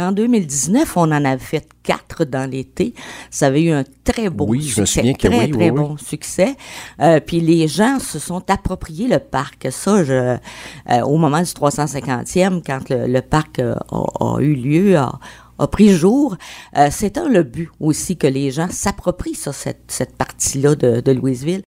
En 2019, on en avait fait quatre dans l'été. Ça avait eu un très beau Oui, je très, très bon succès. Euh, puis les gens se sont appropriés le parc. Ça, je, euh, au moment du 350e, quand le, parc euh, a, eu lieu, a, pris jour, euh, c'était le but aussi que les gens s'approprient ça, cette, cette partie-là de Louisville.